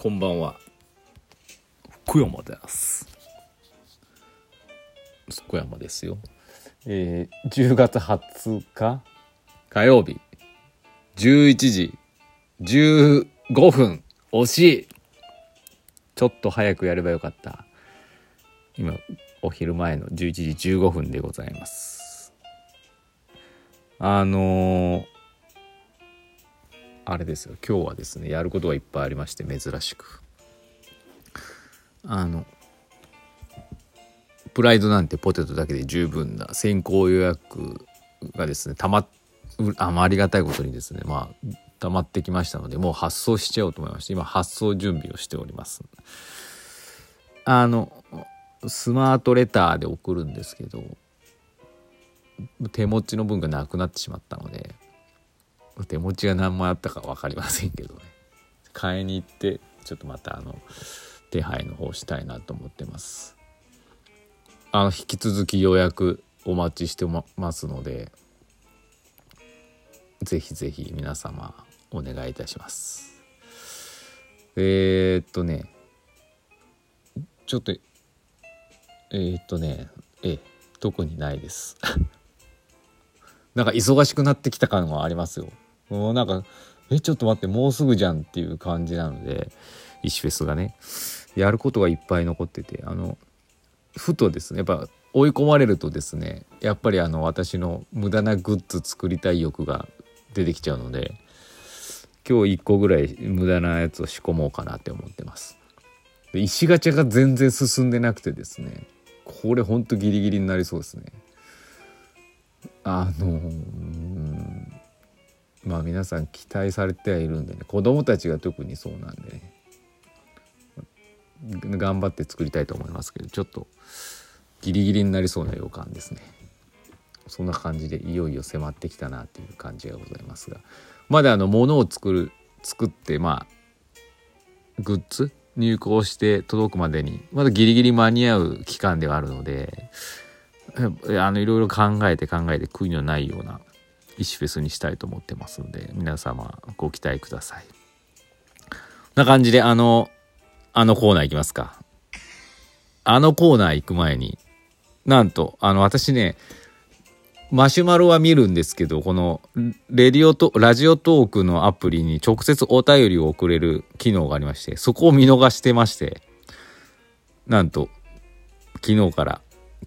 こんは。福山です。福山ですよ。えー、10月20日。火曜日。11時。15分。惜しい。ちょっと早くやればよかった。今お昼前の11時15分でございます。あのー、あれですよ。今日はですねやることがいっぱいありまして珍しく。あのプライドなんてポテトだけで十分な先行予約がですねたまあまありがたいことにですねまあ溜まってきましたのでもう発送しちゃおうと思いまして今発送準備をしております。あのスマートレターで送るんですけど手持ちの分がなくなってしまったので手持ちが何枚あったか分かりませんけどね。買いに行ってちょっとまたあの手配の方したいなと思ってます。あの引き続き予約お待ちしてますのでぜひぜひ皆様お願いいたします。えー、っとねちょっとえー、っとねえ特にないです。なんか忙しくなってきた感はありますよ。もうなんかえちょっと待ってもうすぐじゃんっていう感じなので石フェスがね。やることがいっぱい残っててあのふとですねやっぱ追い込まれるとですねやっぱりあの私の無駄なグッズ作りたい欲が出てきちゃうので今日1個ぐらい無駄なやつを仕込もうかなって思ってます。で石ガチャが全然進んでなくてですねこれほんとギリギリになりそうですね。あのまあ皆さん期待されてはいるんでね子供たちが特にそうなんでね。頑張って作りたいと思いますけどちょっとギリギリになりそうな予感ですね。そんな感じでいよいよ迫ってきたなっていう感じがございますが。まだあの物を作る作ってまあグッズ入稿して届くまでにまだギリギリ間に合う期間ではあるのであのいろいろ考えて考えて悔いのないような石フェスにしたいと思ってますので皆様ご期待ください。な感じであのあのコーナー行きますか。あのコーナー行く前になんとあの私ねマシュマロは見るんですけどこのレディオとラジオトークのアプリに直接お便りを送れる機能がありましてそこを見逃してましてなんと昨日から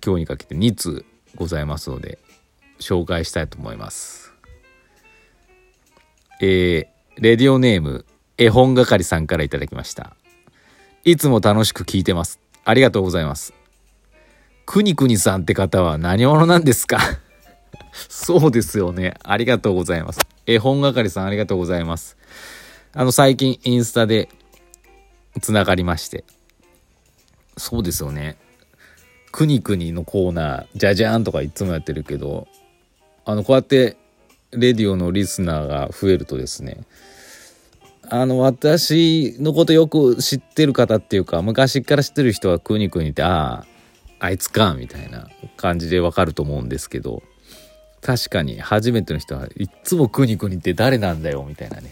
今日にかけて2通ございますので紹介したいと思いますえー、レディオネーム絵本係さんから頂きましたいつも楽しく聞いてますありがとうございますくにくにさんって方は何者なんですか？そうですよね。ありがとうございます。絵本係さんありがとうございます。あの、最近インスタで繋がりまして。そうですよね。くにくにのコーナー、じゃじゃーんとかいつもやってるけど、あの、こうやってレディオのリスナーが増えるとですね、あの、私のことよく知ってる方っていうか、昔から知ってる人はくにくにって、ああ、あいつか、みたいな感じでわかると思うんですけど、確かに初めての人はいっつもくにくにって誰なんだよみたいなね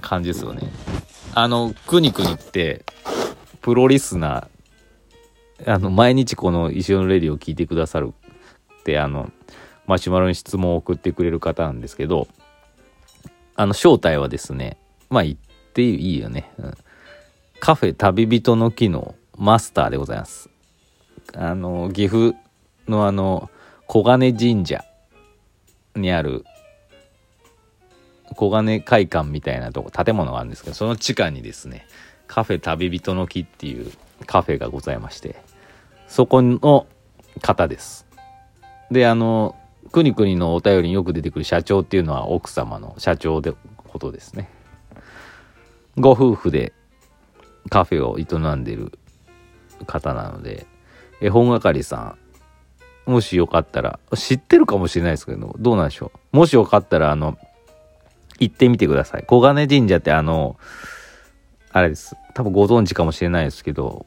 感じですよね。あのくにくにってプロリスナーあの毎日この石尾のレディを聞いてくださるってあのマシュマロに質問を送ってくれる方なんですけどあの正体はですねまあ言っていいよね、うん、カフェ旅人の木のマスターでございます。あの岐阜のあの小金神社にある小金会館みたいなとこ建物があるんですけどその地下にですねカフェ旅人の木っていうカフェがございましてそこの方です。であのくにくにのお便りによく出てくる社長っていうのは奥様の社長でことですねご夫婦でカフェを営んでる方なので絵本係さんもしよかったら、知ってるかもしれないですけど、どうなんでしょう？もしよかったら、あの、行ってみてください。小金神社ってあの、あれです。多分ご存知かもしれないですけど、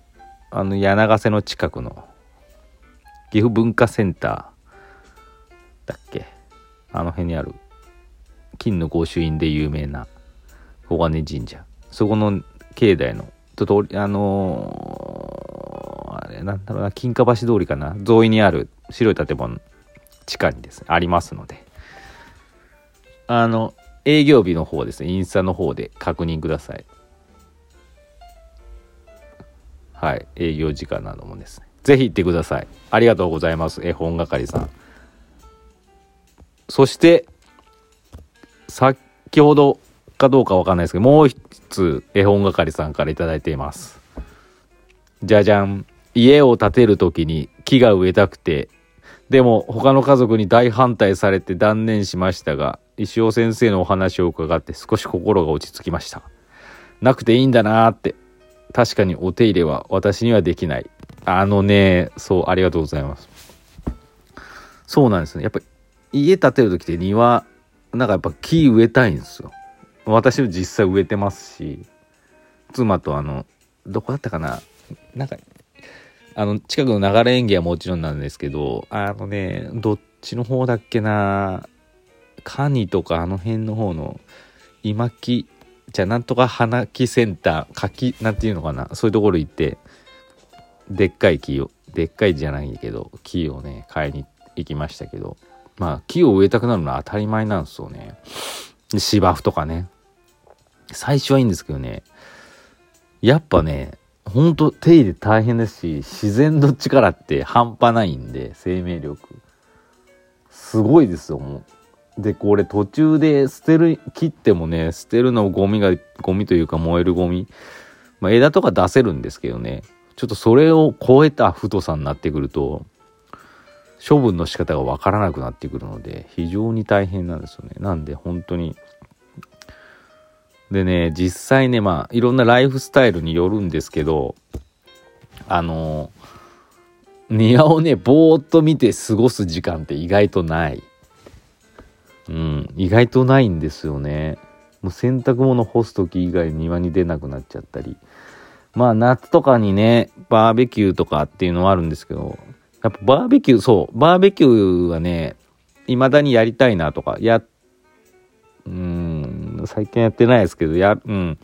あの、柳瀬の近くの、岐阜文化センターだっけ？あの辺にある、金の御朱印で有名な。小金神社。そこの境内の。ととあのーあれなんだろうな。金華橋通りかな。沿いにある。白い建物。地下にですね。ありますので。あの営業日の方ですね。インスタの方で確認ください。はい。営業時間などもですね。ぜひ行ってください。ありがとうございます。絵本係さん。そして先ほどかどうかわかんないですけどもう一つ絵本係さんから頂いています。じゃじゃん。家を建てる時に木が植えたくて。でも他の家族に大反対されて断念しましたが石尾先生のお話を伺って少し心が落ち着きました。なくていいんだなーって。確かにお手入れは私にはできない。あのねそうありがとうございます。そうなんですね。やっぱ家建てる時って庭なんかやっぱ木植えたいんですよ。私も実際植えてますし妻とあのどこだったかな？なんかあの近くの流れ園芸はもちろんなんですけどあのねどっちの方だっけな？カニとかあの辺の方の今木じゃあなんとか花木センター柿なんていうのかな？そういうところ行ってでっかい木をでっかいじゃないけど木をね買いに行きましたけど。まあ木を植えたくなるのは当たり前なんですよね。芝生とかね。最初はいいんですけどね。やっぱねほんと手入れ大変ですし自然の力って半端ないんで生命力。すごいですよもう。でこれ途中で捨てる切ってもね捨てるのゴミがゴミというか燃えるゴミ、まあ、枝とか出せるんですけどね。ちょっとそれを超えた太さになってくると処分の仕方がわからなくなってくるので非常に大変なんですよね。なんで本当に。でね実際ねまあいろんなライフスタイルによるんですけどあの庭をねぼーっと見て過ごす時間って意外とない。うん意外とないんですよね。もう洗濯物干す時以外庭に出なくなっちゃったり。まあ夏とかにねバーベキューとかっていうのはあるんですけどやっぱバーベキューそうバーベキューはね未だにやりたいなとかやうん最近やってないですけどやうん。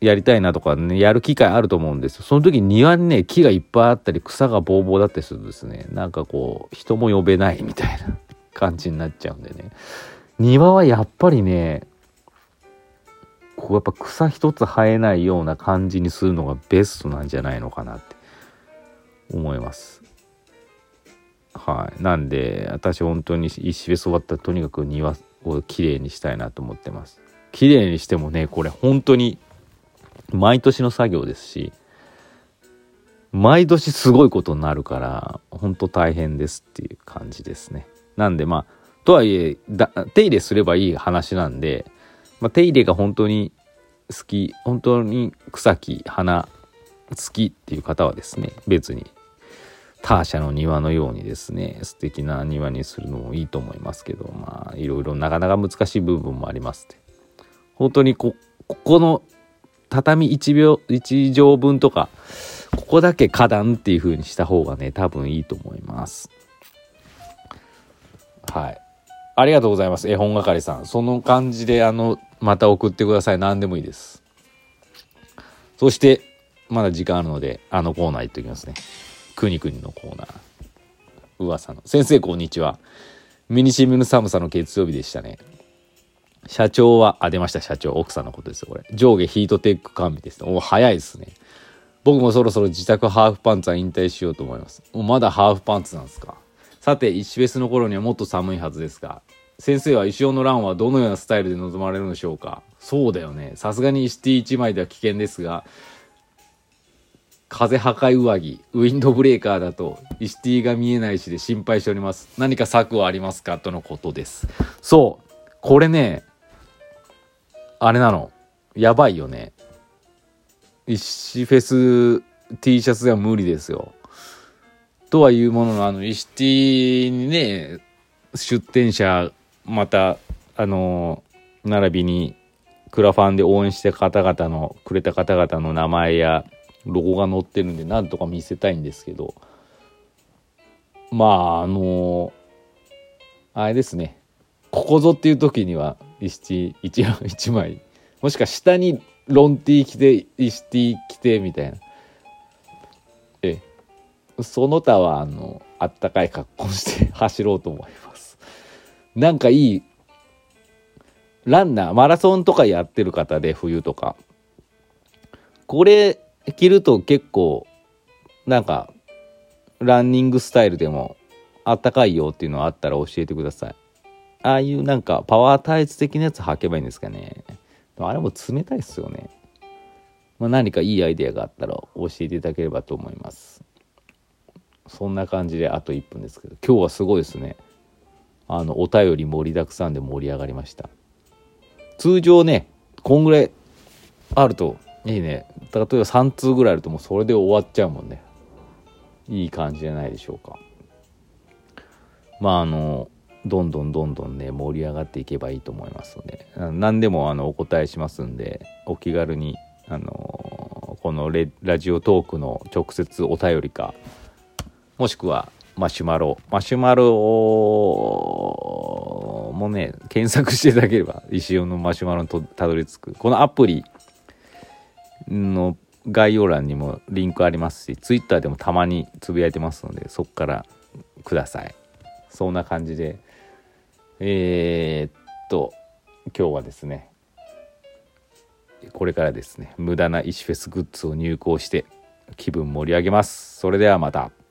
やりたいなとかねやる機会あると思うんですよ。その時庭にね木がいっぱいあったり草がぼうぼうだったりするとですねなんかこう人も呼べないみたいな 感じになっちゃうんでね。庭はやっぱりねこうやっぱ草一つ生えないような感じにするのがベストなんじゃないのかなって。思います。はい。なんで私本当に石フェス終わったらとにかく庭をきれいにしたいなと思ってます。きれいにしてもねこれ本当に毎年の作業ですし毎年すごいことになるから本当大変ですっていう感じですね。なんでまあとはいえ手入れすればいい話なんで、まあ、手入れが本当に好き本当に草木花好きっていう方はですね別にターシャの庭のようにですね素敵な庭にするのもいいと思いますけどまあいろいろなかなか難しい部分もありますって。本当にこここの畳1秒1畳分とかここだけ花壇っていう風にした方がね多分いいと思います。はい。ありがとうございます絵本係さん。その感じであのまた送ってください。何でもいいです。そしてまだ時間あるのであのコーナー行っておきますね。くにくにのコーナー。噂の。先生こんにちは。身にしみぬ寒さの月曜日でしたね。社長はあ出ました社長。奥さんのことですよこれ。上下ヒートテック完備です。お早いですね。僕もそろそろ自宅ハーフパンツは引退しようと思います。もうまだハーフパンツなんですか。さて石フェスの頃にはもっと寒いはずですが先生は石尾の乱はどのようなスタイルで臨まれるのでしょうか。そうだよね。さすがに石 T1 枚では危険ですが風破壊上着ウィンドブレーカーだと石 T が見えないしで心配しております。何か策はありますか？とのことです。そう。これねあれなの。やばいよね。石フェス T シャツでは無理ですよ。とはいうもののあの石 T にね出店者またあの並びにクラファンで応援した方々のくれた方々の名前やロゴが載ってるんでなんとか見せたいんですけどまああのあれですね。ここぞっていう時には石 1, 1枚。もしくは下にロンティー着て石ティー着てみたいな。えその他はあのあったかい格好して走ろうと思います。なんかいいランナーマラソンとかやってる方で冬とか。これ着ると結構なんかランニングスタイルでもあったかいよっていうのあったら教えてください。ああいうなんかパワータイツ的なやつ履けばいいんですかね。あれも冷たいっすよね、まあ、何かいいアイデアがあったら教えていただければと思います。そんな感じであと1分ですけど。今日はすごいですね。あのお便り盛りだくさんで盛り上がりました。通常ねこんぐらいあるといいね。例えば3通ぐらいあるともうそれで終わっちゃうもんね。いい感じじゃないでしょうか。まああのどんどんどんどんね盛り上がっていけばいいと思いますので。何でもあのお答えしますんでお気軽にあのこのラジオトークの直接お便りかもしくはマシュマロ。マシュマロもね検索していただければ石尾のマシュマロにたどり着く。このアプリの概要欄にもリンクありますし Twitter でもたまにつぶやいてますのでそこからください。そんな感じでえー、っと今日はですねこれからですね無駄な石フェスグッズを入稿して気分盛り上げます。それではまた。